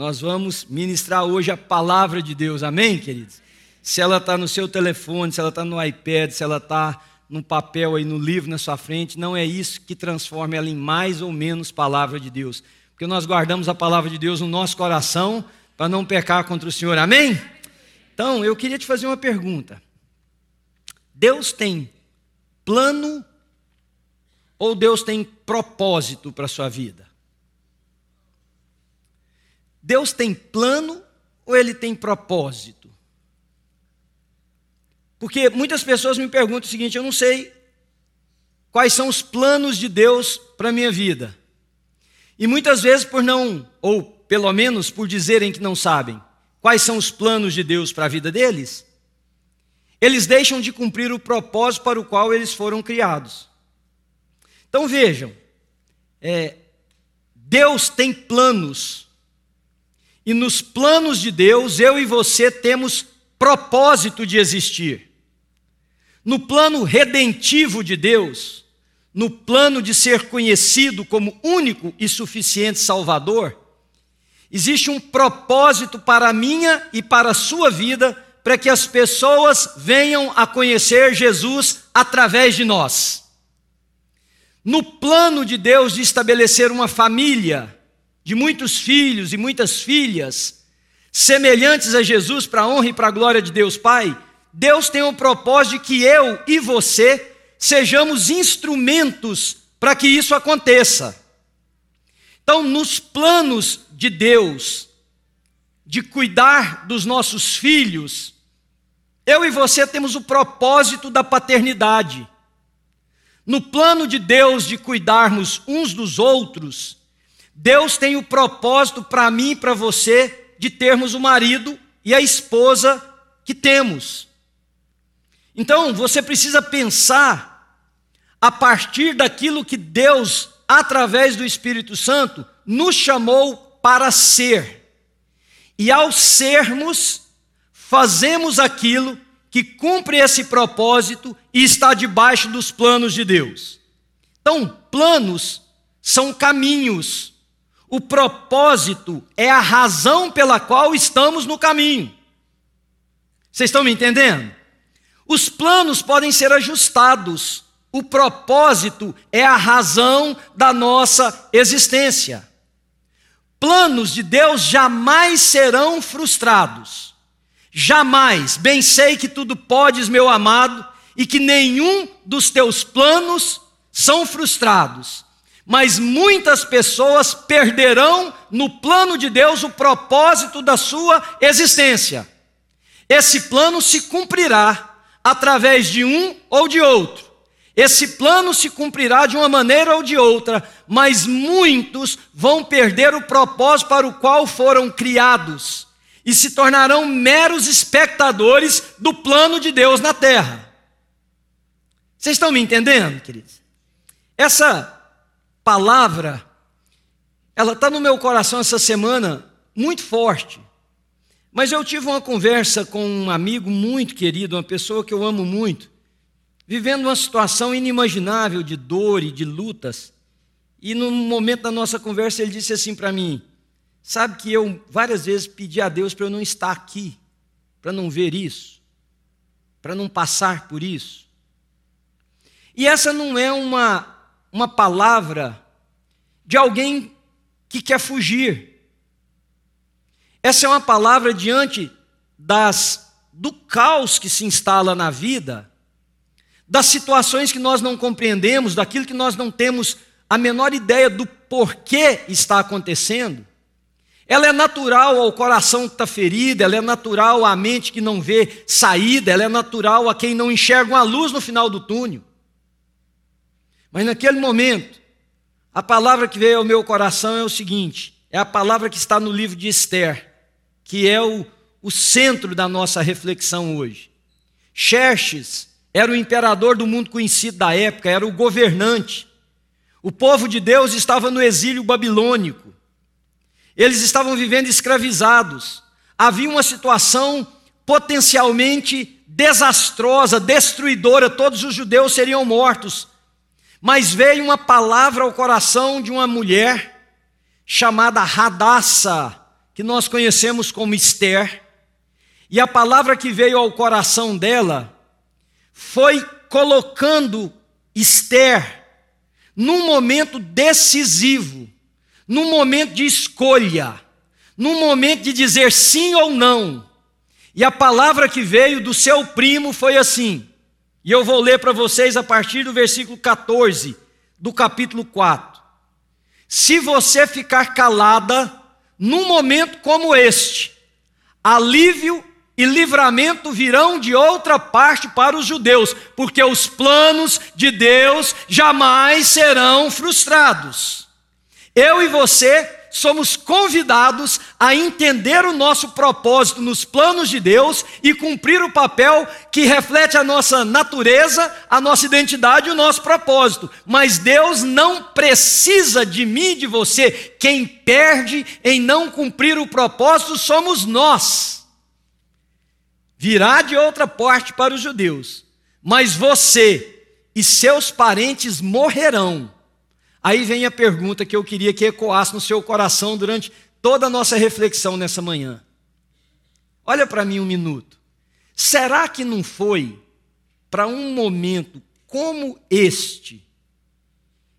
Nós vamos ministrar hoje a palavra de Deus, amém, queridos? Se ela está no seu telefone, se ela está no iPad, se ela está no papel aí, no livro na sua frente, não é isso que transforma ela em mais ou menos palavra de Deus. Porque nós guardamos a palavra de Deus no nosso coração para não pecar contra o Senhor, amém? Então, eu queria te fazer uma pergunta. Deus tem plano ou Deus tem propósito para a sua vida? Deus tem plano ou ele tem propósito? Porque muitas pessoas me perguntam o seguinte: eu não sei quais são os planos de Deus para a minha vida. E muitas vezes, por não, ou pelo menos por dizerem que não sabem quais são os planos de Deus para a vida deles, eles deixam de cumprir o propósito para o qual eles foram criados. Então vejam, é, Deus tem planos e nos planos de Deus, eu e você temos propósito de existir. No plano redentivo de Deus, no plano de ser conhecido como único e suficiente Salvador, existe um propósito para a minha e para a sua vida, para que as pessoas venham a conhecer Jesus através de nós. No plano de Deus de estabelecer uma família, de muitos filhos e muitas filhas, semelhantes a Jesus para a honra e para a glória de Deus Pai, Deus tem o propósito de que eu e você sejamos instrumentos para que isso aconteça. Então, nos planos de Deus, de cuidar dos nossos filhos, eu e você temos o propósito da paternidade. No plano de Deus de cuidarmos uns dos outros, Deus tem o propósito para mim e para você de termos o marido e a esposa que temos. Então, você precisa pensar a partir daquilo que Deus, através do Espírito Santo, nos chamou para ser. E ao sermos, fazemos aquilo que cumpre esse propósito e está debaixo dos planos de Deus. Então, planos são caminhos o propósito é a razão pela qual estamos no caminho. Vocês estão me entendendo? Os planos podem ser ajustados. O propósito é a razão da nossa existência. Planos de Deus jamais serão frustrados. Jamais. Bem sei que tudo podes, meu amado, e que nenhum dos teus planos são frustrados mas muitas pessoas perderão no plano de Deus o propósito da sua existência. Esse plano se cumprirá através de um ou de outro. Esse plano se cumprirá de uma maneira ou de outra, mas muitos vão perder o propósito para o qual foram criados e se tornarão meros espectadores do plano de Deus na terra. Vocês estão me entendendo, queridos? Essa palavra, ela está no meu coração essa semana muito forte. Mas eu tive uma conversa com um amigo muito querido, uma pessoa que eu amo muito, vivendo uma situação inimaginável de dor e de lutas. E no momento da nossa conversa ele disse assim para mim: Sabe que eu várias vezes pedi a Deus para eu não estar aqui, para não ver isso, para não passar por isso. E essa não é uma uma palavra de alguém que quer fugir. Essa é uma palavra diante das do caos que se instala na vida, das situações que nós não compreendemos, daquilo que nós não temos a menor ideia do porquê está acontecendo. Ela é natural ao coração que está ferido, ela é natural à mente que não vê saída, ela é natural a quem não enxerga uma luz no final do túnel. Mas naquele momento, a palavra que veio ao meu coração é o seguinte: é a palavra que está no livro de Esther, que é o, o centro da nossa reflexão hoje. Xerxes era o imperador do mundo conhecido da época, era o governante. O povo de Deus estava no exílio babilônico. Eles estavam vivendo escravizados. Havia uma situação potencialmente desastrosa, destruidora, todos os judeus seriam mortos mas veio uma palavra ao coração de uma mulher chamada Radassa, que nós conhecemos como Esther, e a palavra que veio ao coração dela foi colocando Esther num momento decisivo, num momento de escolha, num momento de dizer sim ou não. E a palavra que veio do seu primo foi assim, e eu vou ler para vocês a partir do versículo 14 do capítulo 4. Se você ficar calada num momento como este, alívio e livramento virão de outra parte para os judeus, porque os planos de Deus jamais serão frustrados. Eu e você somos convidados a entender o nosso propósito nos planos de Deus e cumprir o papel que reflete a nossa natureza, a nossa identidade e o nosso propósito. Mas Deus não precisa de mim e de você. Quem perde em não cumprir o propósito somos nós. Virá de outra parte para os judeus, mas você e seus parentes morrerão Aí vem a pergunta que eu queria que ecoasse no seu coração durante toda a nossa reflexão nessa manhã. Olha para mim um minuto. Será que não foi para um momento como este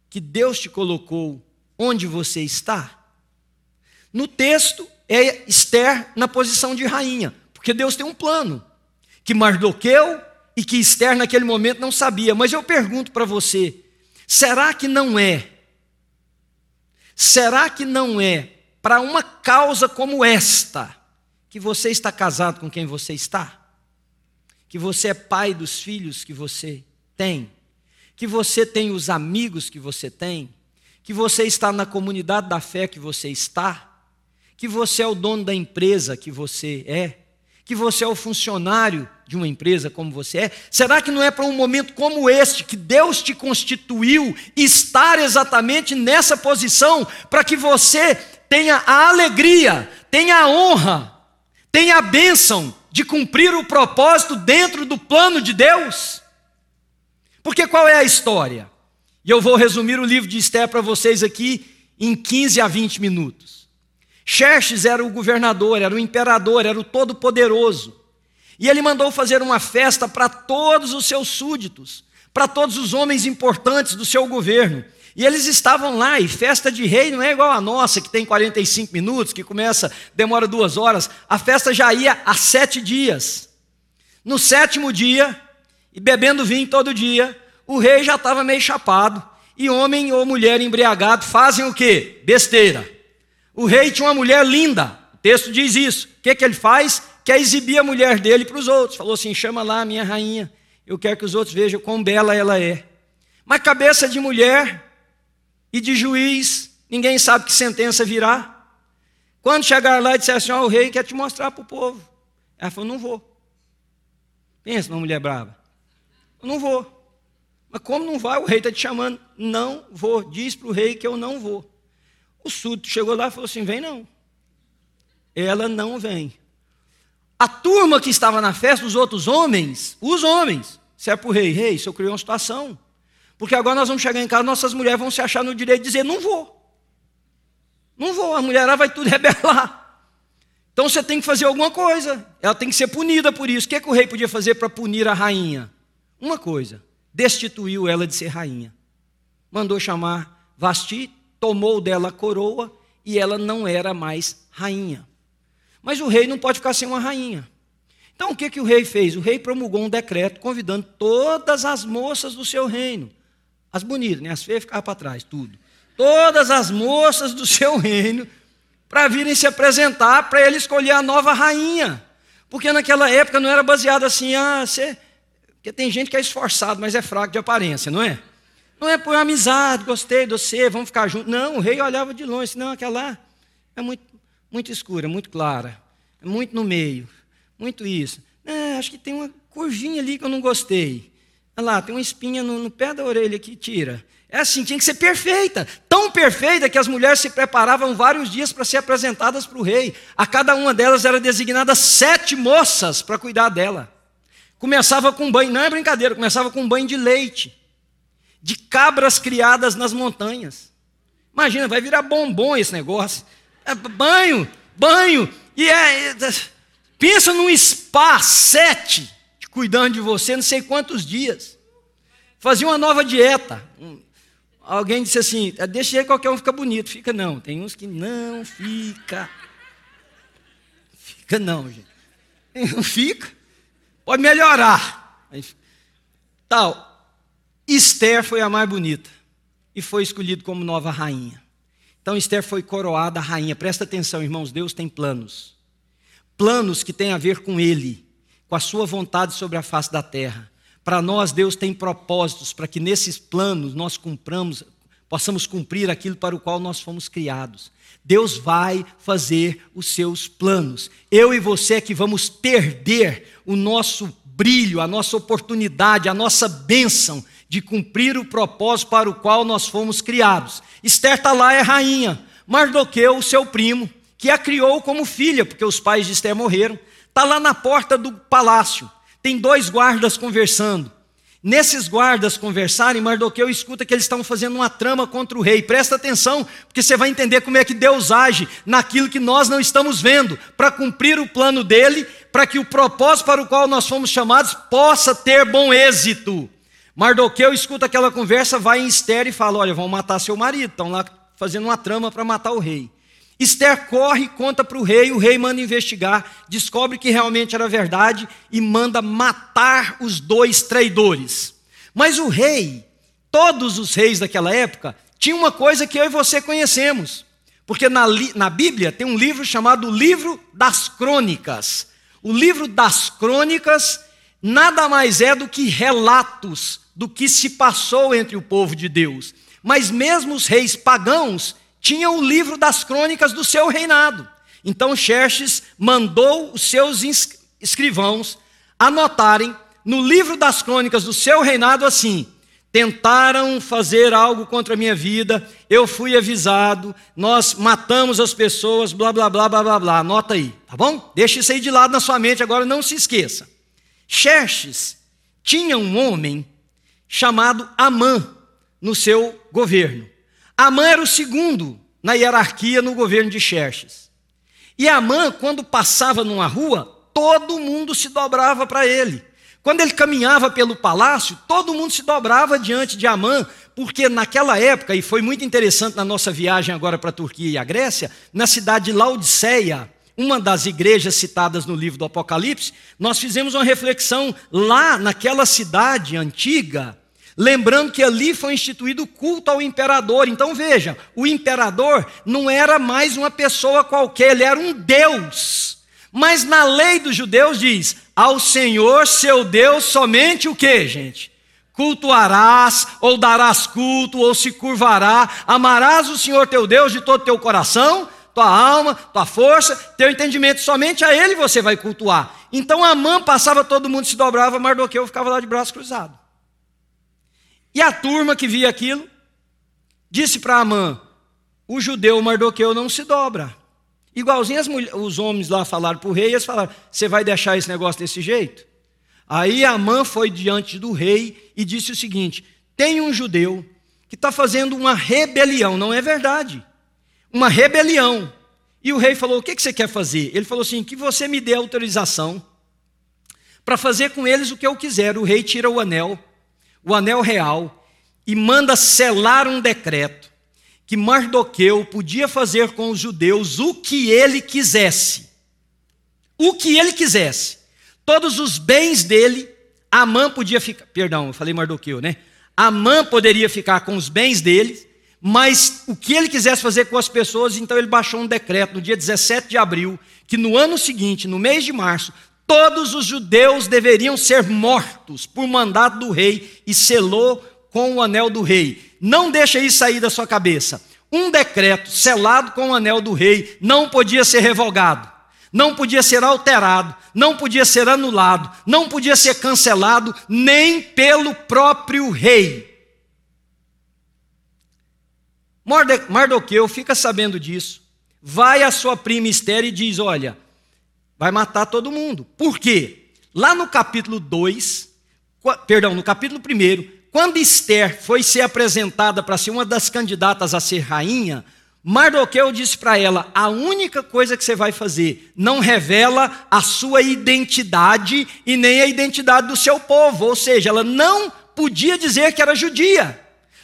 que Deus te colocou onde você está? No texto é Esther na posição de rainha, porque Deus tem um plano que Mardoqueu e que Esther naquele momento não sabia. Mas eu pergunto para você, será que não é Será que não é para uma causa como esta que você está casado com quem você está? Que você é pai dos filhos que você tem? Que você tem os amigos que você tem? Que você está na comunidade da fé que você está? Que você é o dono da empresa que você é? Que você é o funcionário de uma empresa como você é? Será que não é para um momento como este que Deus te constituiu estar exatamente nessa posição para que você tenha a alegria, tenha a honra, tenha a bênção de cumprir o propósito dentro do plano de Deus? Porque qual é a história? E eu vou resumir o livro de Esther para vocês aqui em 15 a 20 minutos. Xerxes era o governador, era o imperador, era o todo-poderoso. E ele mandou fazer uma festa para todos os seus súditos, para todos os homens importantes do seu governo. E eles estavam lá, e festa de rei não é igual a nossa, que tem 45 minutos, que começa, demora duas horas. A festa já ia há sete dias. No sétimo dia, e bebendo vinho todo dia, o rei já estava meio chapado. E homem ou mulher embriagado fazem o quê? Besteira. O rei tinha uma mulher linda, o texto diz isso. O que, que ele faz? quer exibir a mulher dele para os outros. Falou assim: chama lá a minha rainha, eu quero que os outros vejam quão bela ela é. Mas cabeça de mulher e de juiz, ninguém sabe que sentença virá. Quando chegar lá e disser assim: ó, o rei quer te mostrar para o povo. Ela falou: não vou. Pensa numa mulher brava. Eu não vou. Mas como não vai? O rei está te chamando. Não vou. Diz para o rei que eu não vou. O súdito chegou lá e falou assim: vem não. Ela não vem. A turma que estava na festa, os outros homens, os homens, se é para o rei, rei, isso eu criei uma situação. Porque agora nós vamos chegar em casa, nossas mulheres vão se achar no direito de dizer: não vou. Não vou, a mulherada vai tudo rebelar. Então você tem que fazer alguma coisa. Ela tem que ser punida por isso. O que, é que o rei podia fazer para punir a rainha? Uma coisa: destituiu ela de ser rainha. Mandou chamar Vasti, tomou dela a coroa e ela não era mais rainha. Mas o rei não pode ficar sem uma rainha. Então o que, que o rei fez? O rei promulgou um decreto convidando todas as moças do seu reino, as bonitas, né? as feias ficavam para trás, tudo. Todas as moças do seu reino, para virem se apresentar, para ele escolher a nova rainha. Porque naquela época não era baseado assim, ah, você. Porque tem gente que é esforçado, mas é fraco de aparência, não é? Não é por amizade, gostei de você, vamos ficar juntos. Não, o rei olhava de longe, não, aquela lá é muito muito escura, muito clara, muito no meio, muito isso. É, acho que tem uma curvinha ali que eu não gostei. Olha lá, tem uma espinha no, no pé da orelha que tira. É assim, tinha que ser perfeita, tão perfeita que as mulheres se preparavam vários dias para ser apresentadas para o rei. A cada uma delas era designada sete moças para cuidar dela. Começava com banho, não é brincadeira, começava com banho de leite, de cabras criadas nas montanhas. Imagina, vai virar bombom esse negócio. É banho banho, e é, é pensa num spa sete, cuidando de você não sei quantos dias. Fazia uma nova dieta. Alguém disse assim: é, deixa aí qualquer um fica bonito. Fica não. Tem uns que não fica. Fica não, gente. Não fica. Pode melhorar. Tal. Esther foi a mais bonita e foi escolhida como nova rainha. Então Esther foi coroada rainha. Presta atenção, irmãos, Deus tem planos. Planos que têm a ver com ele, com a sua vontade sobre a face da terra. Para nós, Deus tem propósitos para que nesses planos nós cumpramos, possamos cumprir aquilo para o qual nós fomos criados. Deus vai fazer os seus planos. Eu e você é que vamos perder o nosso brilho, a nossa oportunidade, a nossa bênção de cumprir o propósito para o qual nós fomos criados. Esther está lá, é rainha. Mardoqueu, seu primo, que a criou como filha, porque os pais de Esther morreram, está lá na porta do palácio. Tem dois guardas conversando. Nesses guardas conversarem, Mardoqueu escuta que eles estão fazendo uma trama contra o rei. Presta atenção, porque você vai entender como é que Deus age naquilo que nós não estamos vendo, para cumprir o plano dele, para que o propósito para o qual nós fomos chamados possa ter bom êxito. Mardoqueu escuta aquela conversa, vai em Esther e fala: Olha, vão matar seu marido, estão lá fazendo uma trama para matar o rei. Esther corre, conta para o rei, o rei manda investigar, descobre que realmente era verdade e manda matar os dois traidores. Mas o rei, todos os reis daquela época, tinha uma coisa que eu e você conhecemos. Porque na, na Bíblia tem um livro chamado Livro das Crônicas. O livro das Crônicas nada mais é do que relatos do que se passou entre o povo de Deus. Mas mesmo os reis pagãos tinha o livro das crônicas do seu reinado. Então Xerxes mandou os seus escrivãos anotarem no livro das crônicas do seu reinado assim: tentaram fazer algo contra a minha vida, eu fui avisado, nós matamos as pessoas, blá blá blá blá blá blá. Anota aí, tá bom? Deixa isso aí de lado na sua mente, agora não se esqueça. Xerxes tinha um homem chamado Amã no seu governo. Amã era o segundo na hierarquia no governo de Xerxes. E Amã, quando passava numa rua, todo mundo se dobrava para ele. Quando ele caminhava pelo palácio, todo mundo se dobrava diante de Amã, porque naquela época, e foi muito interessante na nossa viagem agora para a Turquia e a Grécia, na cidade de Laodiceia, uma das igrejas citadas no livro do Apocalipse, nós fizemos uma reflexão lá naquela cidade antiga, Lembrando que ali foi instituído o culto ao imperador. Então veja, o imperador não era mais uma pessoa qualquer, ele era um Deus. Mas na lei dos judeus diz: ao Senhor seu Deus somente o que, gente? Cultuarás, ou darás culto, ou se curvará, amarás o Senhor teu Deus de todo teu coração, tua alma, tua força, teu entendimento, somente a Ele você vai cultuar. Então Amã passava, todo mundo se dobrava, Mardoqueu ficava lá de braço cruzado. E a turma que via aquilo disse para Amã: o judeu Mardoqueu não se dobra. Igualzinho as os homens lá falaram para o rei, eles falaram: você vai deixar esse negócio desse jeito? Aí Amã foi diante do rei e disse o seguinte: tem um judeu que está fazendo uma rebelião, não é verdade? Uma rebelião. E o rei falou: o que, que você quer fazer? Ele falou assim: que você me dê autorização para fazer com eles o que eu quiser. O rei tira o anel o anel real e manda selar um decreto que Mardoqueu podia fazer com os judeus o que ele quisesse. O que ele quisesse. Todos os bens dele, Amã podia ficar. Perdão, eu falei Mardoqueu, né? Amã poderia ficar com os bens dele, mas o que ele quisesse fazer com as pessoas, então ele baixou um decreto no dia 17 de abril, que no ano seguinte, no mês de março, todos os judeus deveriam ser mortos por mandato do rei e selou com o anel do rei. Não deixa isso sair da sua cabeça. Um decreto selado com o anel do rei não podia ser revogado, não podia ser alterado, não podia ser anulado, não podia ser cancelado nem pelo próprio rei. Mardoqueu fica sabendo disso, vai à sua prima Esther e diz: Olha, vai matar todo mundo. Por quê? Lá no capítulo 2, perdão, no capítulo 1, quando Esther foi ser apresentada para ser uma das candidatas a ser rainha, Mardoqueu disse para ela: a única coisa que você vai fazer não revela a sua identidade e nem a identidade do seu povo. Ou seja, ela não podia dizer que era judia.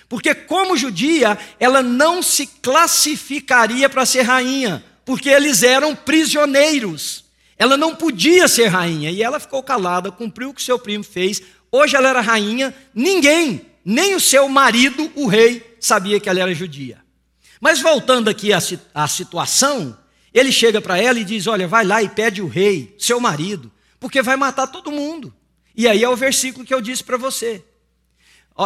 Porque, como judia, ela não se classificaria para ser rainha, porque eles eram prisioneiros. Ela não podia ser rainha. E ela ficou calada, cumpriu o que seu primo fez. Hoje ela era rainha. Ninguém, nem o seu marido, o rei, sabia que ela era judia. Mas voltando aqui à, à situação, ele chega para ela e diz: Olha, vai lá e pede o rei, seu marido, porque vai matar todo mundo. E aí é o versículo que eu disse para você.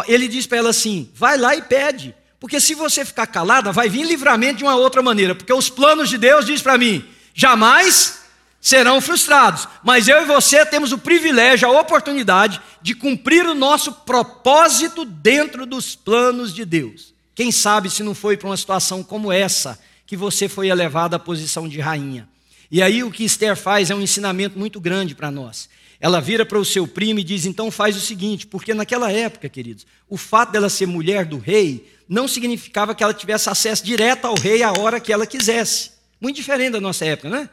Ele diz para ela assim: vai lá e pede, porque se você ficar calada, vai vir livramento de uma outra maneira, porque os planos de Deus, diz para mim, jamais serão frustrados. Mas eu e você temos o privilégio, a oportunidade de cumprir o nosso propósito dentro dos planos de Deus. Quem sabe se não foi para uma situação como essa que você foi elevado à posição de rainha. E aí o que Esther faz é um ensinamento muito grande para nós. Ela vira para o seu primo e diz: então faz o seguinte, porque naquela época, queridos, o fato dela ser mulher do rei não significava que ela tivesse acesso direto ao rei a hora que ela quisesse. Muito diferente da nossa época, não é?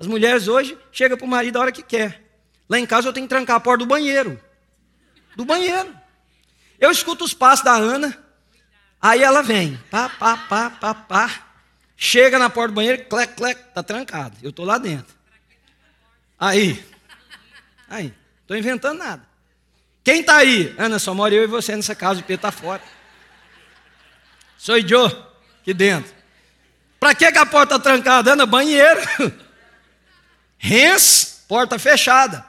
As mulheres hoje chegam para o marido a hora que quer. Lá em casa eu tenho que trancar a porta do banheiro. Do banheiro. Eu escuto os passos da Ana, aí ela vem, pá, pá, pá, pá, pá. Chega na porta do banheiro, clec, clec, tá trancado. Eu estou lá dentro. Aí, aí, estou inventando nada. Quem está aí? Ana, só mora eu e você nessa casa, o Pedro está fora. Sou eu, aqui dentro. Para que, que a porta está trancada? Ana, banheiro. Rens, porta fechada.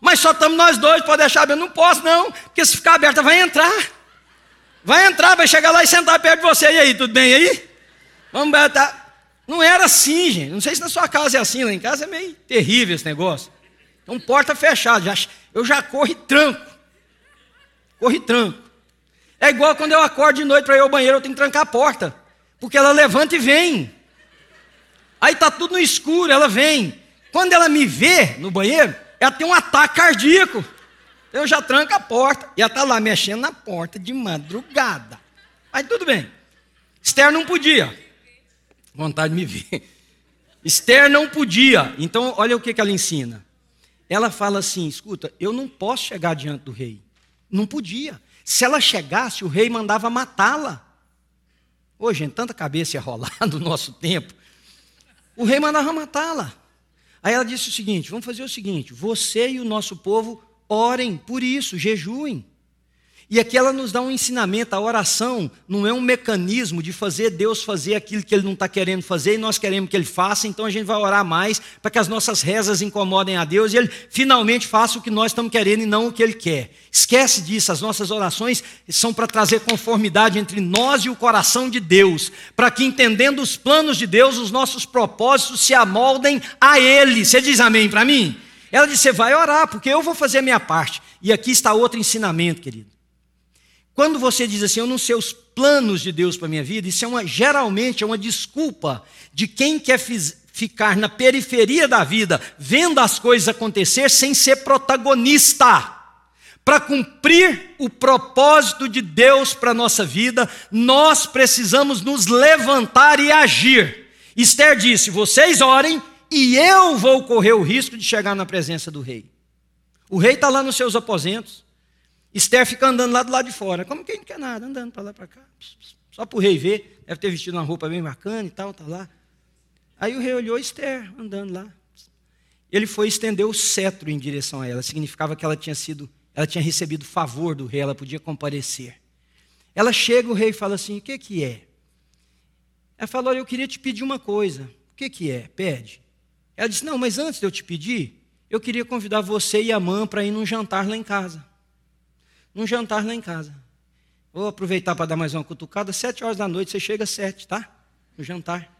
Mas só estamos nós dois, pode deixar aberto. Não posso, não, porque se ficar aberta, vai entrar. Vai entrar, vai chegar lá e sentar perto de você. E aí, tudo bem aí? Vamos tá. Não era assim, gente. Não sei se na sua casa é assim, lá em casa é meio terrível esse negócio. Então, porta fechada. Já, eu já corro e tranco. Corro e tranco. É igual quando eu acordo de noite para ir ao banheiro, eu tenho que trancar a porta. Porque ela levanta e vem. Aí está tudo no escuro, ela vem. Quando ela me vê no banheiro, ela tem um ataque cardíaco. Eu já tranco a porta. E ela está lá mexendo na porta de madrugada. Mas tudo bem. Esther não podia. Vontade de me ver. Esther não podia. Então, olha o que, que ela ensina. Ela fala assim: escuta, eu não posso chegar diante do rei. Não podia. Se ela chegasse, o rei mandava matá-la. Ô, gente, tanta cabeça ia rolar no nosso tempo. O rei mandava matá-la. Aí ela disse o seguinte: vamos fazer o seguinte, você e o nosso povo orem por isso, jejuem. E aqui ela nos dá um ensinamento: a oração não é um mecanismo de fazer Deus fazer aquilo que Ele não está querendo fazer e nós queremos que Ele faça, então a gente vai orar mais para que as nossas rezas incomodem a Deus e Ele finalmente faça o que nós estamos querendo e não o que Ele quer. Esquece disso, as nossas orações são para trazer conformidade entre nós e o coração de Deus, para que entendendo os planos de Deus, os nossos propósitos se amoldem a Ele. Você diz amém para mim? Ela disse: Você vai orar, porque eu vou fazer a minha parte. E aqui está outro ensinamento, querido. Quando você diz assim, eu não sei os planos de Deus para minha vida, isso é uma, geralmente é uma desculpa de quem quer ficar na periferia da vida, vendo as coisas acontecer sem ser protagonista. Para cumprir o propósito de Deus para nossa vida, nós precisamos nos levantar e agir. Esther disse: Vocês orem e eu vou correr o risco de chegar na presença do rei. O rei está lá nos seus aposentos. Esther fica andando lá do lado de fora, como quem não quer nada, andando para lá para cá, só para o rei ver. Deve ter vestido uma roupa bem bacana e tal, tá lá. Aí o rei olhou Esther andando lá. Ele foi estender o cetro em direção a ela. Significava que ela tinha sido, ela tinha recebido favor do rei, ela podia comparecer. Ela chega, o rei fala assim: o que, que é? Ela falou: eu queria te pedir uma coisa. O que, que é? Pede. Ela disse: não, mas antes de eu te pedir, eu queria convidar você e a mãe para ir num jantar lá em casa num jantar lá em casa. Vou aproveitar para dar mais uma cutucada. Sete horas da noite, você chega às sete, tá? No jantar.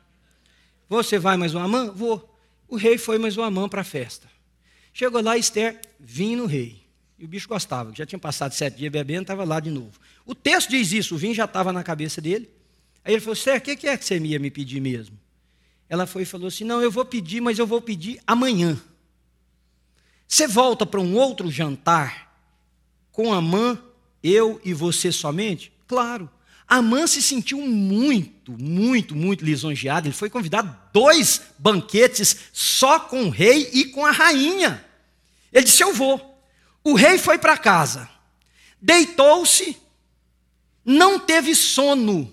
Você vai mais uma mão? Vou. O rei foi mais uma mão para a festa. Chegou lá, Esther, vinho no rei. E o bicho gostava, já tinha passado sete dias bebendo, estava lá de novo. O texto diz isso, o vinho já estava na cabeça dele. Aí ele falou, Esther, o que é que você ia me pedir mesmo? Ela foi e falou assim, não, eu vou pedir, mas eu vou pedir amanhã. Você volta para um outro jantar com a mãe, eu e você somente? Claro. Amã se sentiu muito, muito, muito lisonjeado. Ele foi convidado dois banquetes só com o rei e com a rainha. Ele disse: Eu vou. O rei foi para casa, deitou-se, não teve sono.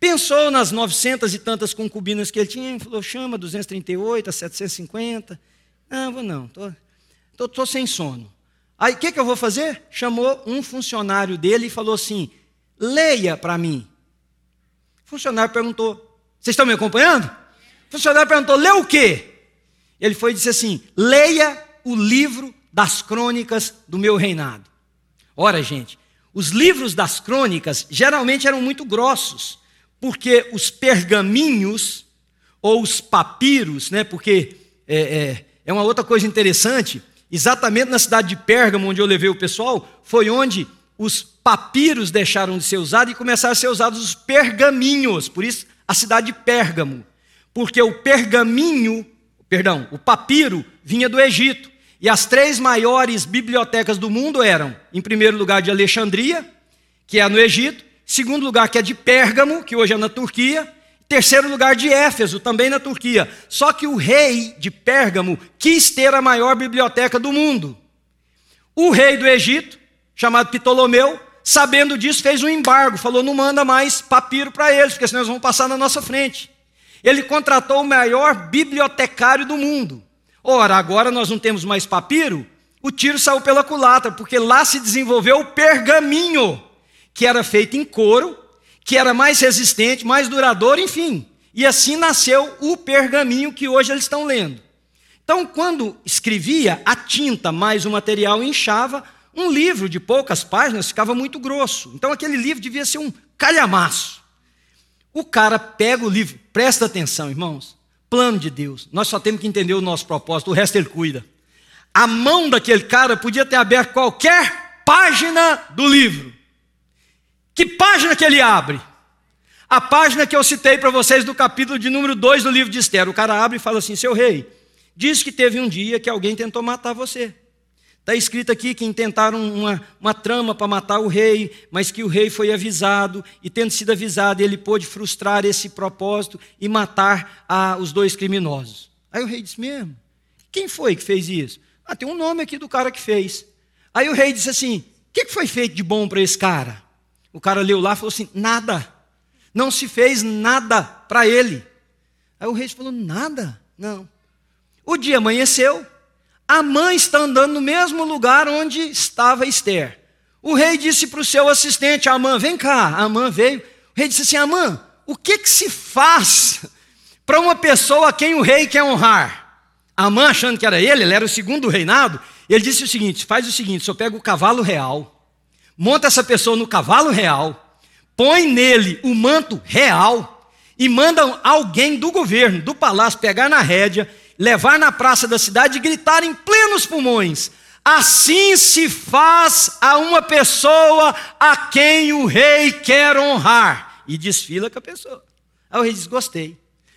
Pensou nas 900 e tantas concubinas que ele tinha, falou: chama 238, a 750. Não, vou não, estou tô, tô, tô, sem sono. Aí o que, que eu vou fazer? Chamou um funcionário dele e falou assim: leia para mim. O funcionário perguntou: Vocês estão me acompanhando? O funcionário perguntou: Lê o quê? Ele foi e disse assim: Leia o livro das crônicas do meu reinado. Ora, gente, os livros das crônicas geralmente eram muito grossos, porque os pergaminhos ou os papiros, né? Porque é, é, é uma outra coisa interessante. Exatamente na cidade de Pérgamo, onde eu levei o pessoal, foi onde os papiros deixaram de ser usados e começaram a ser usados os pergaminhos. Por isso, a cidade de Pérgamo. Porque o pergaminho, perdão, o papiro vinha do Egito. E as três maiores bibliotecas do mundo eram, em primeiro lugar, de Alexandria, que é no Egito, segundo lugar, que é de Pérgamo, que hoje é na Turquia, terceiro lugar de Éfeso, também na Turquia. Só que o rei de Pérgamo quis ter a maior biblioteca do mundo. O rei do Egito chamado Ptolomeu, sabendo disso, fez um embargo, falou: não manda mais papiro para eles, porque senão eles vão passar na nossa frente. Ele contratou o maior bibliotecário do mundo. Ora, agora nós não temos mais papiro, o tiro saiu pela culatra, porque lá se desenvolveu o pergaminho, que era feito em couro, que era mais resistente, mais duradouro, enfim. E assim nasceu o pergaminho que hoje eles estão lendo. Então, quando escrevia, a tinta mais o material inchava, um livro de poucas páginas ficava muito grosso. Então aquele livro devia ser um calhamaço. O cara pega o livro, presta atenção, irmãos. Plano de Deus. Nós só temos que entender o nosso propósito, o resto ele cuida. A mão daquele cara podia ter aberto qualquer página do livro. Que página que ele abre? A página que eu citei para vocês do capítulo de número 2 do livro de Esther. O cara abre e fala assim: Seu rei, diz que teve um dia que alguém tentou matar você. Está escrito aqui que intentaram uma, uma trama para matar o rei, mas que o rei foi avisado, e tendo sido avisado, ele pôde frustrar esse propósito e matar ah, os dois criminosos. Aí o rei disse: Mesmo? Quem foi que fez isso? Ah, tem um nome aqui do cara que fez. Aí o rei disse assim: O que foi feito de bom para esse cara? O cara leu lá e falou assim: Nada. Não se fez nada para ele. Aí o rei falou: Nada? Não. O dia amanheceu, a mãe está andando no mesmo lugar onde estava Esther. O rei disse para o seu assistente, Amã, vem cá. Amã veio. O rei disse assim: Amã, o que, que se faz para uma pessoa a quem o rei quer honrar? Amã, achando que era ele, ele era o segundo reinado, ele disse o seguinte: faz o seguinte, só pega o cavalo real, monta essa pessoa no cavalo real, põe nele o manto real e manda alguém do governo, do palácio, pegar na rédea levar na praça da cidade e gritar em plenos pulmões: Assim se faz a uma pessoa a quem o rei quer honrar. E desfila com a pessoa. Aí o rei diz: Gostei.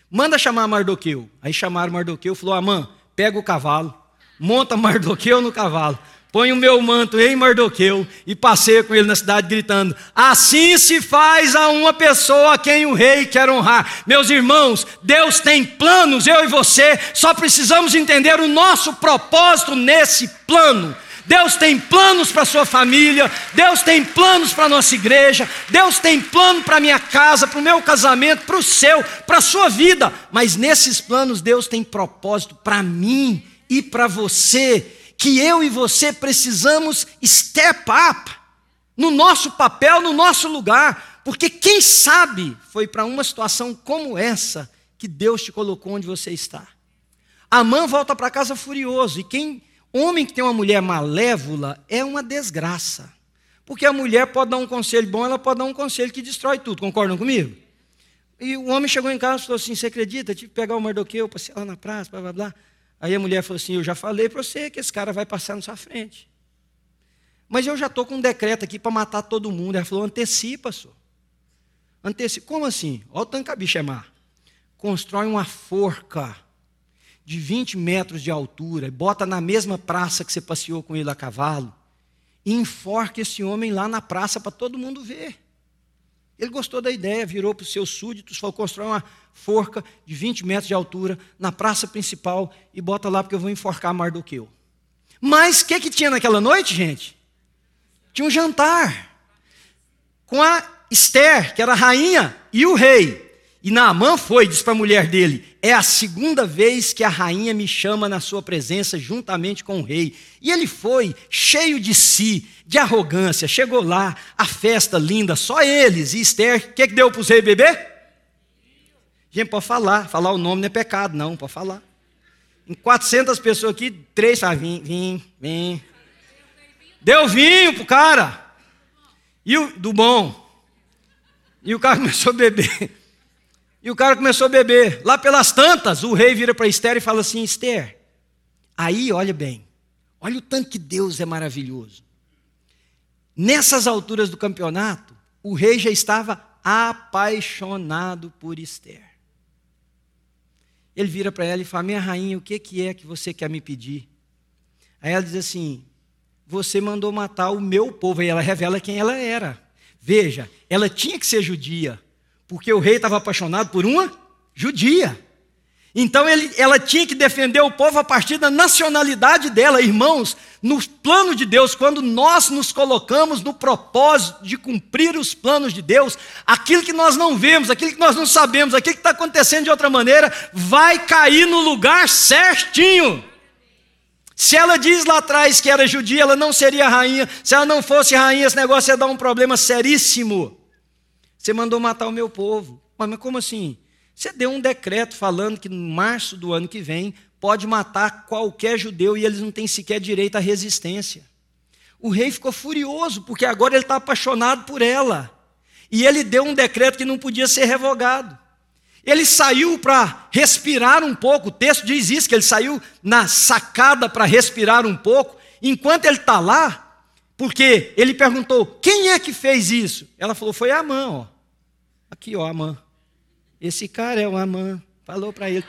Manda chamar Mardoqueu. Aí chamaram Mardoqueu, falou: Amã, pega o cavalo, monta Mardoqueu no cavalo, põe o meu manto em Mardoqueu e passeia com ele na cidade gritando: Assim se faz a uma pessoa a quem o rei quer honrar. Meus irmãos, Deus tem planos, eu e você só precisamos entender o nosso propósito nesse plano. Deus tem planos para sua família, Deus tem planos para nossa igreja, Deus tem plano para minha casa, para o meu casamento, para o seu, para a sua vida, mas nesses planos Deus tem propósito para mim e para você que eu e você precisamos step up no nosso papel, no nosso lugar, porque quem sabe foi para uma situação como essa que Deus te colocou onde você está. Amã volta para casa furioso, e quem homem que tem uma mulher malévola é uma desgraça. Porque a mulher pode dar um conselho bom, ela pode dar um conselho que destrói tudo, concordam comigo? E o homem chegou em casa e falou assim: Você acredita? Tive que pegar o Mardoqueu, passear lá na praça, blá blá blá. Aí a mulher falou assim: Eu já falei para você que esse cara vai passar na sua frente. Mas eu já estou com um decreto aqui para matar todo mundo. Ela falou: Antecipa, senhor. Antecipa. Como assim? Olha o tanque é má. Constrói uma forca de 20 metros de altura, bota na mesma praça que você passeou com ele a cavalo, e enforca esse homem lá na praça para todo mundo ver. Ele gostou da ideia, virou para os seus súditos, falou: constrói uma forca de 20 metros de altura na praça principal e bota lá, porque eu vou enforcar Mardoqueu. Mas o que, que tinha naquela noite, gente? Tinha um jantar com a Esther, que era a rainha, e o rei. E Naamã foi, disse para a mulher dele: É a segunda vez que a rainha me chama na sua presença, juntamente com o rei. E ele foi, cheio de si, de arrogância, chegou lá, a festa linda, só eles. E Esther, o que, que deu para os reis beber? Gente, pode falar, falar o nome não é pecado, não, pode falar. Em 400 pessoas aqui, três falam: Vim, vim, vim. Deu vinho para o cara. E o do bom. E o cara começou a beber. E o cara começou a beber. Lá pelas tantas, o rei vira para Esther e fala assim: Esther, aí olha bem, olha o tanto que Deus é maravilhoso. Nessas alturas do campeonato, o rei já estava apaixonado por Esther. Ele vira para ela e fala: Minha rainha, o que, é que você quer me pedir? Aí ela diz assim: Você mandou matar o meu povo. E ela revela quem ela era. Veja, ela tinha que ser judia porque o rei estava apaixonado por uma judia. Então ele, ela tinha que defender o povo a partir da nacionalidade dela. Irmãos, no plano de Deus, quando nós nos colocamos no propósito de cumprir os planos de Deus, aquilo que nós não vemos, aquilo que nós não sabemos, aquilo que está acontecendo de outra maneira, vai cair no lugar certinho. Se ela diz lá atrás que era judia, ela não seria rainha. Se ela não fosse rainha, esse negócio ia dar um problema seríssimo. Você mandou matar o meu povo. Mas como assim? Você deu um decreto falando que no março do ano que vem pode matar qualquer judeu e eles não têm sequer direito à resistência. O rei ficou furioso, porque agora ele está apaixonado por ela. E ele deu um decreto que não podia ser revogado. Ele saiu para respirar um pouco, o texto diz isso, que ele saiu na sacada para respirar um pouco. Enquanto ele está lá, porque ele perguntou: quem é que fez isso? Ela falou: foi a mãe, ó. Aqui, ó, Amã. Esse cara é o Amã. Falou para ele,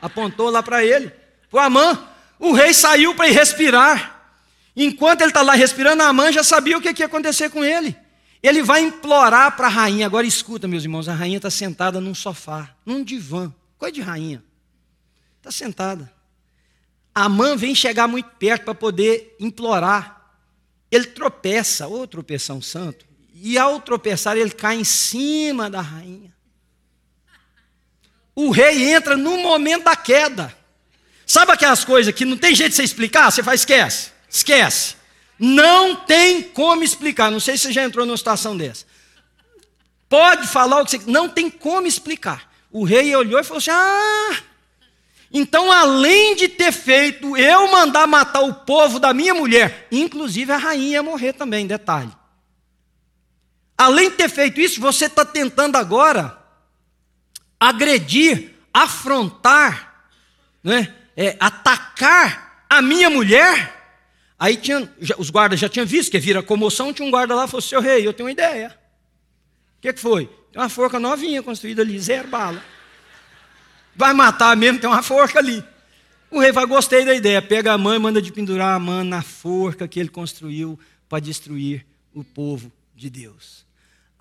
apontou lá para ele. O Amã, o rei saiu para ir respirar. Enquanto ele está lá respirando, Amã já sabia o que ia acontecer com ele. Ele vai implorar para a rainha. Agora escuta, meus irmãos, a rainha está sentada num sofá, num divã. Coisa de rainha. Está sentada. Amã vem chegar muito perto para poder implorar. Ele tropeça, ou tropeção santo, e ao tropeçar, ele cai em cima da rainha. O rei entra no momento da queda. Sabe aquelas coisas que não tem jeito de você explicar? Você faz, esquece, esquece. Não tem como explicar. Não sei se você já entrou numa situação dessa. Pode falar o que você. Não tem como explicar. O rei olhou e falou assim: Ah, então além de ter feito eu mandar matar o povo da minha mulher, inclusive a rainha ia morrer também, detalhe. Além de ter feito isso, você está tentando agora agredir, afrontar, né? É, atacar a minha mulher. Aí tinha, já, os guardas já tinham visto que vira comoção, tinha um guarda lá e falou: Seu rei, eu tenho uma ideia. O que, que foi? Tem uma forca novinha construída ali, zero bala. Vai matar mesmo, tem uma forca ali. O rei vai, gostei da ideia, pega a mãe e manda de pendurar a mãe na forca que ele construiu para destruir o povo de Deus.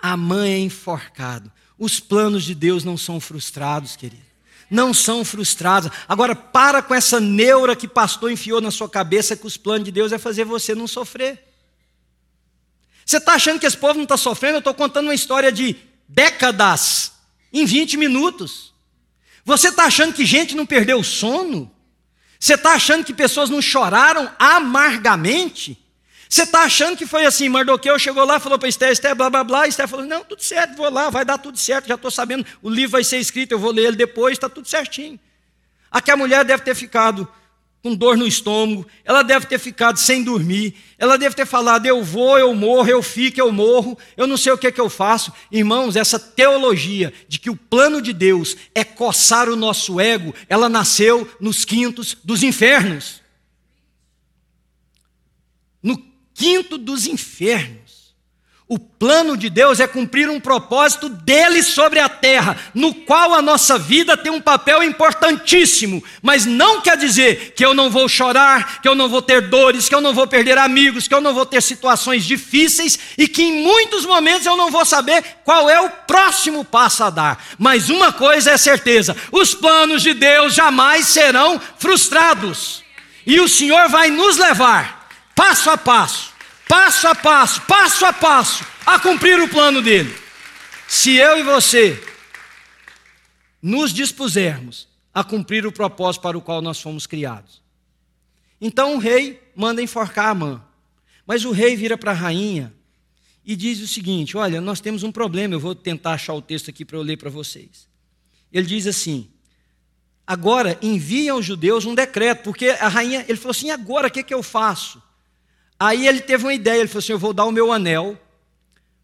A mãe é enforcado. Os planos de Deus não são frustrados, querido. Não são frustrados. Agora, para com essa neura que pastor enfiou na sua cabeça que os planos de Deus é fazer você não sofrer. Você está achando que esse povo não está sofrendo? Eu estou contando uma história de décadas em 20 minutos. Você está achando que gente não perdeu o sono? Você está achando que pessoas não choraram amargamente? Você está achando que foi assim, Mardoqueu chegou lá, falou para Esther, Esther, blá, blá, blá, Esther falou, não, tudo certo, vou lá, vai dar tudo certo, já estou sabendo, o livro vai ser escrito, eu vou ler ele depois, está tudo certinho. Aqui a mulher deve ter ficado com dor no estômago, ela deve ter ficado sem dormir, ela deve ter falado, eu vou, eu morro, eu fico, eu morro, eu não sei o que, é que eu faço. Irmãos, essa teologia de que o plano de Deus é coçar o nosso ego, ela nasceu nos quintos dos infernos. No quinto dos infernos. O plano de Deus é cumprir um propósito dele sobre a terra, no qual a nossa vida tem um papel importantíssimo, mas não quer dizer que eu não vou chorar, que eu não vou ter dores, que eu não vou perder amigos, que eu não vou ter situações difíceis e que em muitos momentos eu não vou saber qual é o próximo passo a dar. Mas uma coisa é certeza: os planos de Deus jamais serão frustrados, e o Senhor vai nos levar passo a passo passo a passo, passo a passo, a cumprir o plano dele. Se eu e você nos dispusermos a cumprir o propósito para o qual nós fomos criados. Então o rei manda enforcar a mão. Mas o rei vira para a rainha e diz o seguinte: Olha, nós temos um problema. Eu vou tentar achar o texto aqui para eu ler para vocês. Ele diz assim: Agora enviem aos judeus um decreto, porque a rainha, ele falou assim: agora o que, que eu faço? Aí ele teve uma ideia, ele falou assim: Eu vou dar o meu anel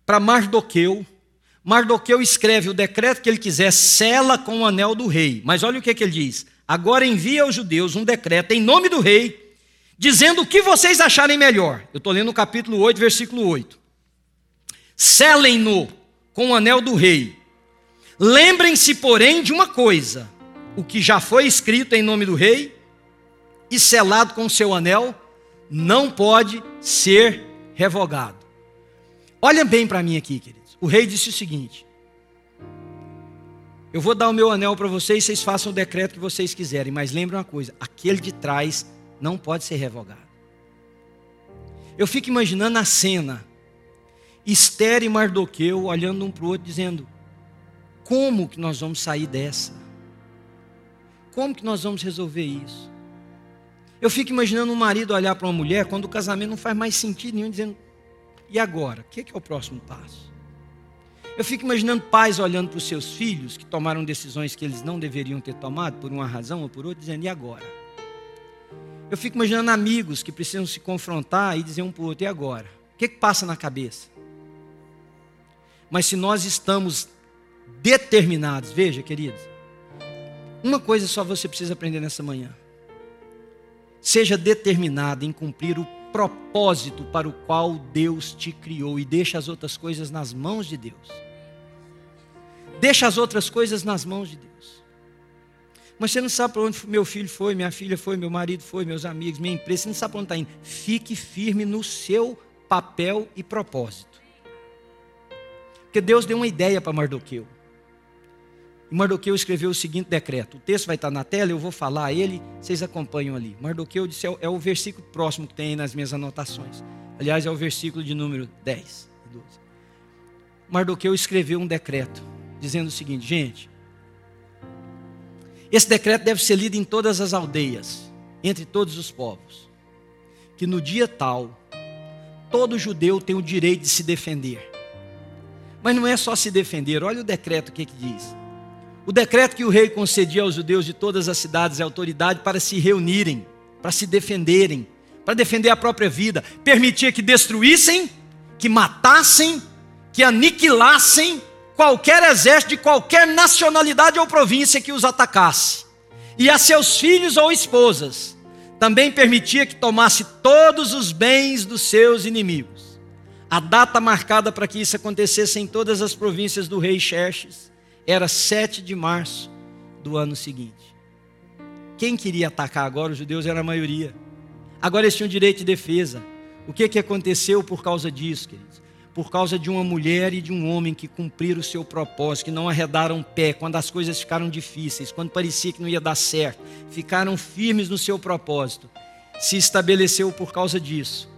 para Mardoqueu. Mardoqueu escreve o decreto que ele quiser, sela com o anel do rei. Mas olha o que, que ele diz: Agora envia aos judeus um decreto em nome do rei, dizendo o que vocês acharem melhor. Eu estou lendo o capítulo 8, versículo 8. Selem-no com o anel do rei. Lembrem-se, porém, de uma coisa: o que já foi escrito em nome do rei e selado com o seu anel não pode ser revogado. Olha bem para mim aqui, queridos. O rei disse o seguinte: Eu vou dar o meu anel para vocês, vocês façam o decreto que vocês quiserem, mas lembre uma coisa: aquele de trás não pode ser revogado. Eu fico imaginando a cena. Esther e Mardoqueu olhando um para o outro, dizendo: Como que nós vamos sair dessa? Como que nós vamos resolver isso? Eu fico imaginando um marido olhar para uma mulher quando o casamento não faz mais sentido nenhum, dizendo: e agora? O que é, o próximo passo? Eu fico imaginando pais olhando para os seus filhos que tomaram decisões que eles não deveriam ter tomado por uma razão ou por outra, dizendo: e agora? Eu fico imaginando amigos que precisam se confrontar e dizer um para o outro: e agora? O que, que passa na cabeça? Mas se nós estamos determinados, veja, queridos, uma coisa só você precisa aprender nessa manhã. Seja determinado em cumprir o propósito para o qual Deus te criou e deixa as outras coisas nas mãos de Deus. Deixa as outras coisas nas mãos de Deus. Mas você não sabe para onde meu filho foi, minha filha foi, meu marido foi, meus amigos, minha empresa, você não sabe para onde está indo. Fique firme no seu papel e propósito. Porque Deus deu uma ideia para Mardoqueu. Mardoqueu escreveu o seguinte decreto. O texto vai estar na tela, eu vou falar ele, vocês acompanham ali. Mardoqueu disse, é o versículo próximo que tem aí nas minhas anotações. Aliás, é o versículo de número 10 e 12. Mardoqueu escreveu um decreto, dizendo o seguinte, gente, esse decreto deve ser lido em todas as aldeias, entre todos os povos, que no dia tal, todo judeu tem o direito de se defender. Mas não é só se defender, olha o decreto o que, que diz o decreto que o rei concedia aos judeus de todas as cidades e autoridade para se reunirem, para se defenderem, para defender a própria vida, permitia que destruíssem, que matassem, que aniquilassem qualquer exército de qualquer nacionalidade ou província que os atacasse, e a seus filhos ou esposas. Também permitia que tomasse todos os bens dos seus inimigos. A data marcada para que isso acontecesse em todas as províncias do rei Xerxes era 7 de março do ano seguinte. Quem queria atacar agora os judeus era a maioria. Agora eles tinham direito de defesa. O que, que aconteceu por causa disso, queridos? Por causa de uma mulher e de um homem que cumpriram o seu propósito, que não arredaram pé quando as coisas ficaram difíceis, quando parecia que não ia dar certo, ficaram firmes no seu propósito. Se estabeleceu por causa disso.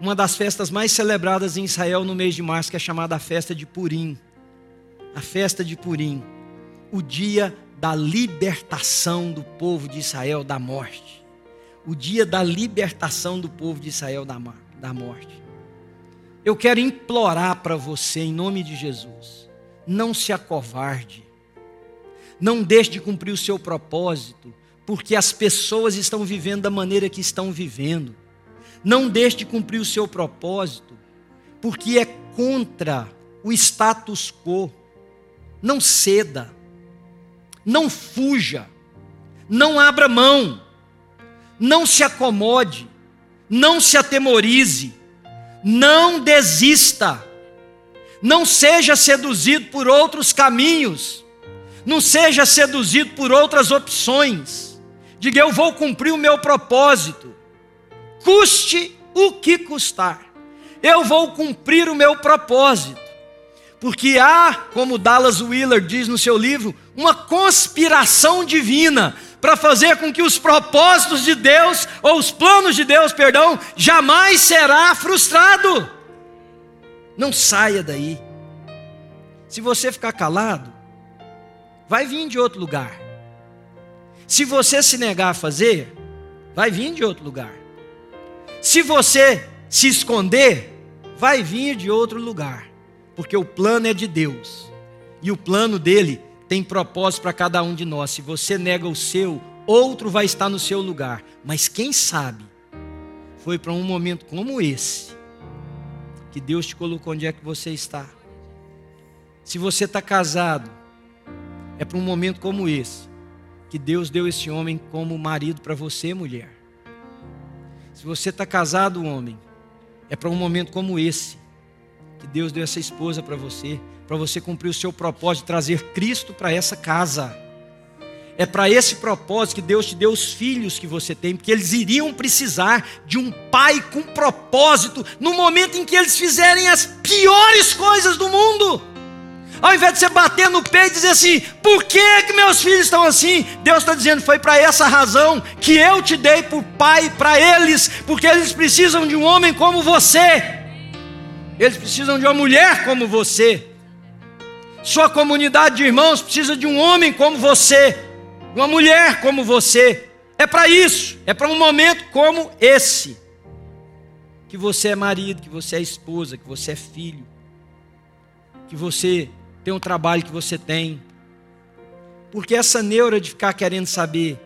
Uma das festas mais celebradas em Israel no mês de março, que é chamada a festa de Purim a festa de Purim, o dia da libertação do povo de Israel da morte. O dia da libertação do povo de Israel da, morte. Eu quero implorar para você, em nome de Jesus, não se acovarde, não deixe de cumprir o seu propósito, porque as pessoas estão vivendo da maneira que estão vivendo. Não deixe de cumprir o seu propósito, porque é contra o status quo não ceda, não fuja, não abra mão, não se acomode, não se atemorize, não desista, Não seja seduzido por outros caminhos. Não seja seduzido por outras opções. Diga, eu vou cumprir o meu propósito. Custe o que custar. Eu vou cumprir o meu propósito. Porque há, como Dallas Willard diz no seu livro, uma conspiração divina para fazer com que os propósitos de Deus, ou os planos de Deus, perdão, jamais será frustrado. Não saia daí. Se você ficar calado, vai vir de outro lugar. Se você se negar a fazer, vai vir de outro lugar. Se você se esconder, vai vir de outro lugar. Porque o plano é de Deus. E o plano dele tem propósito para cada um de nós. Se você nega o seu, outro vai estar no seu lugar. Mas quem sabe, foi para um momento como esse que Deus te colocou onde é que você está. Se você está casado, é para um momento como esse que Deus deu esse homem como marido para você, mulher. Se você está casado, homem, é para um momento como esse Deus deu essa esposa para você para você cumprir o seu propósito de trazer Cristo para essa casa. É para esse propósito que Deus te deu os filhos que você tem, porque eles iriam precisar de um pai com propósito no momento em que eles fizerem as piores coisas do mundo. Ao invés de você bater no peito e dizer assim: por que, que meus filhos estão assim? Deus está dizendo: foi para essa razão que eu te dei por pai para eles, porque eles precisam de um homem como você, eles precisam de uma mulher como você. Sua comunidade de irmãos precisa de um homem como você, uma mulher como você. É para isso, é para um momento como esse. Que você é marido, que você é esposa, que você é filho, que você tem o trabalho que você tem. Porque essa neura de ficar querendo saber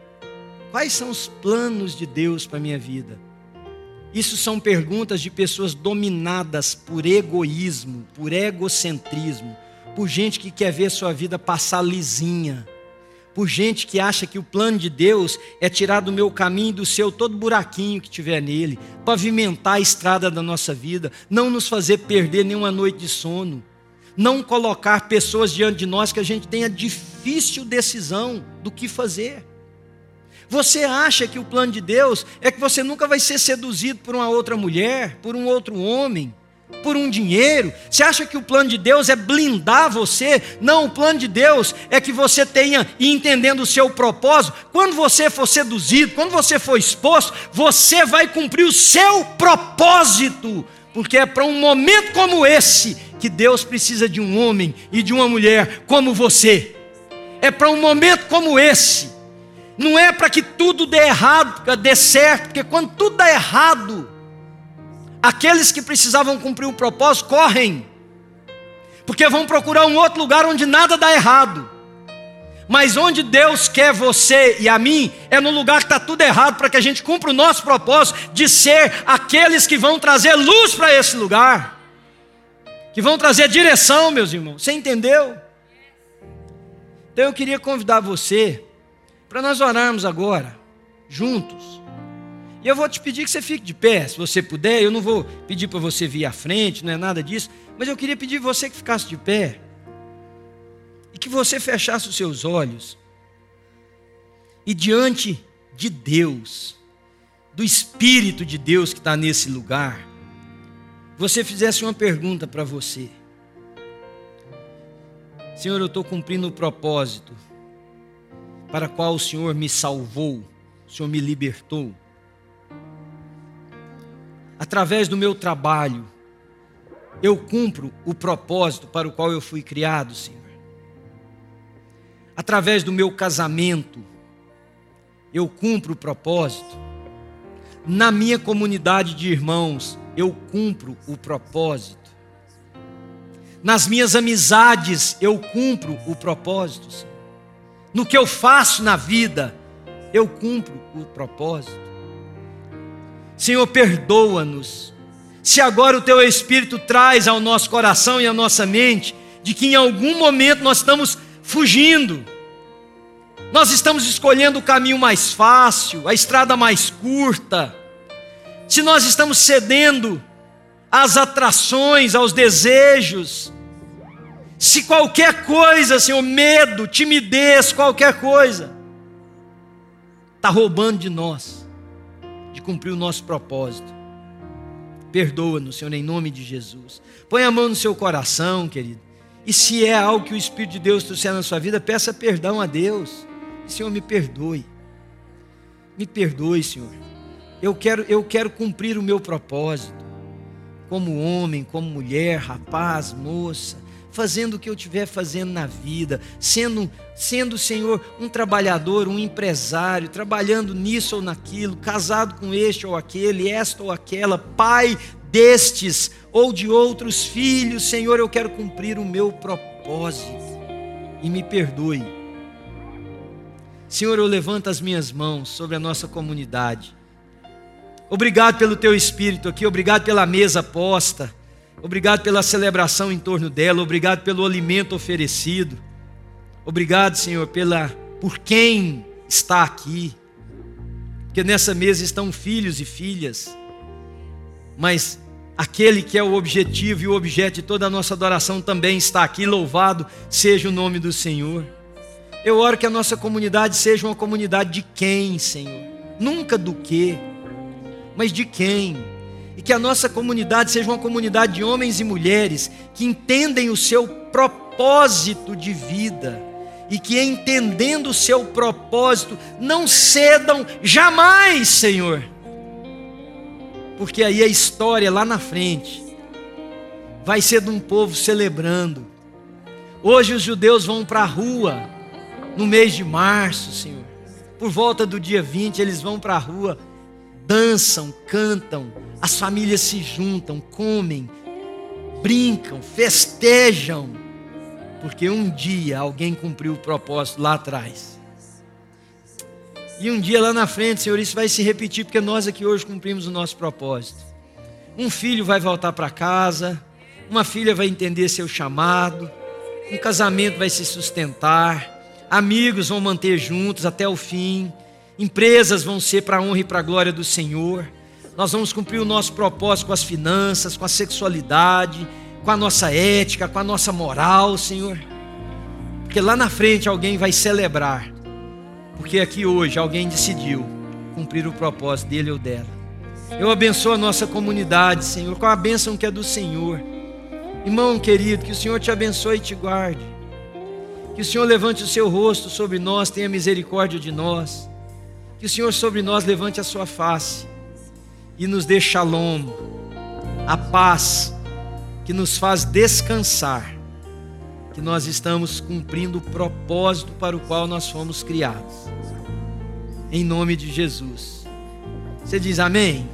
quais são os planos de Deus para minha vida. Isso são perguntas de pessoas dominadas por egoísmo, por egocentrismo por gente que quer ver sua vida passar lisinha, por gente que acha que o plano de Deus é tirar do meu caminho do seu todo buraquinho que tiver nele, pavimentar a estrada da nossa vida, não nos fazer perder nenhuma noite de sono, não colocar pessoas diante de nós que a gente tenha difícil decisão do que fazer. Você acha que o plano de Deus é que você nunca vai ser seduzido por uma outra mulher, por um outro homem, por um dinheiro? Você acha que o plano de Deus é blindar você? Não, o plano de Deus é que você tenha, e entendendo o seu propósito, quando você for seduzido, quando você for exposto, você vai cumprir o seu propósito, porque é para um momento como esse que Deus precisa de um homem e de uma mulher como você. É para um momento como esse. Não é para que tudo dê errado, dê certo, porque quando tudo dá errado, Aqueles que precisavam cumprir o propósito correm, porque vão procurar um outro lugar onde nada dá errado. Mas onde Deus quer você e a mim é no lugar que está tudo errado, para que a gente cumpra o nosso propósito de ser aqueles que vão trazer luz para esse lugar, que vão trazer direção, meus irmãos. Você entendeu? Então eu queria convidar você para nós orarmos agora, juntos. E eu vou te pedir que você fique de pé, se você puder. Eu não vou pedir para você vir à frente, não é nada disso. Mas eu queria pedir você que ficasse de pé. E que você fechasse os seus olhos. E diante de Deus, do Espírito de Deus que está nesse lugar, você fizesse uma pergunta para você: Senhor, eu estou cumprindo o propósito para qual o Senhor me salvou, o Senhor me libertou através do meu trabalho, eu cumpro o propósito para o qual eu fui criado, Senhor. Através do meu casamento, eu cumpro o propósito. Na minha comunidade de irmãos, eu cumpro o propósito. Nas minhas amizades, eu cumpro o propósito. Senhor. No que eu faço na vida, eu cumpro o propósito. Senhor, perdoa-nos. Se agora o teu Espírito traz ao nosso coração e à nossa mente de que em algum momento nós estamos fugindo, nós estamos escolhendo o caminho mais fácil, a estrada mais curta, se nós estamos cedendo às atrações, aos desejos Se qualquer coisa, Senhor, medo, timidez, qualquer coisa, está roubando de nós, de cumprir o nosso propósito, perdoa-nos, Senhor, em nome de Jesus. Põe a mão no seu coração, querido. E se é algo que o Espírito de Deus trouxer na sua vida, peça perdão a Deus. Senhor, me perdoe. Me perdoe, Senhor. Eu quero, eu quero cumprir o meu propósito. Como homem, como mulher, rapaz, moça fazendo o que eu estiver fazendo na vida, sendo, sendo, Senhor, um trabalhador, um empresário, trabalhando nisso ou naquilo, casado com este ou aquele, esta ou aquela, pai destes ou de outros filhos, Senhor, eu quero cumprir o meu propósito e me perdoe. Senhor, eu levanto as minhas mãos sobre a nossa comunidade. Obrigado pelo teu espírito aqui, obrigado pela mesa posta. Obrigado pela celebração em torno dela, obrigado pelo alimento oferecido. Obrigado, Senhor, pela por quem está aqui. Porque nessa mesa estão filhos e filhas. Mas aquele que é o objetivo e o objeto de toda a nossa adoração também está aqui. Louvado seja o nome do Senhor. Eu oro que a nossa comunidade seja uma comunidade de quem, Senhor? Nunca do que, mas de quem? E que a nossa comunidade seja uma comunidade de homens e mulheres que entendem o seu propósito de vida e que, entendendo o seu propósito, não cedam jamais, Senhor, porque aí a história lá na frente vai ser de um povo celebrando. Hoje os judeus vão para a rua no mês de março, Senhor. Por volta do dia 20, eles vão para a rua dançam, cantam, as famílias se juntam, comem, brincam, festejam, porque um dia alguém cumpriu o propósito lá atrás. E um dia lá na frente, Senhor, isso vai se repetir, porque nós aqui hoje cumprimos o nosso propósito. Um filho vai voltar para casa, uma filha vai entender seu chamado, um casamento vai se sustentar, amigos vão manter juntos até o fim empresas vão ser para a honra e para a glória do Senhor. Nós vamos cumprir o nosso propósito com as finanças, com a sexualidade, com a nossa ética, com a nossa moral, Senhor. Porque lá na frente alguém vai celebrar, porque aqui hoje alguém decidiu cumprir o propósito dele ou dela. Eu abençoo a nossa comunidade, Senhor, com a bênção que é do Senhor. Irmão querido, que o Senhor te abençoe e te guarde. Que o Senhor levante o seu rosto sobre nós, tenha misericórdia de nós. Que o Senhor sobre nós levante a sua face e nos dê shalom, a paz que nos faz descansar, que nós estamos cumprindo o propósito para o qual nós fomos criados. Em nome de Jesus. Você diz amém?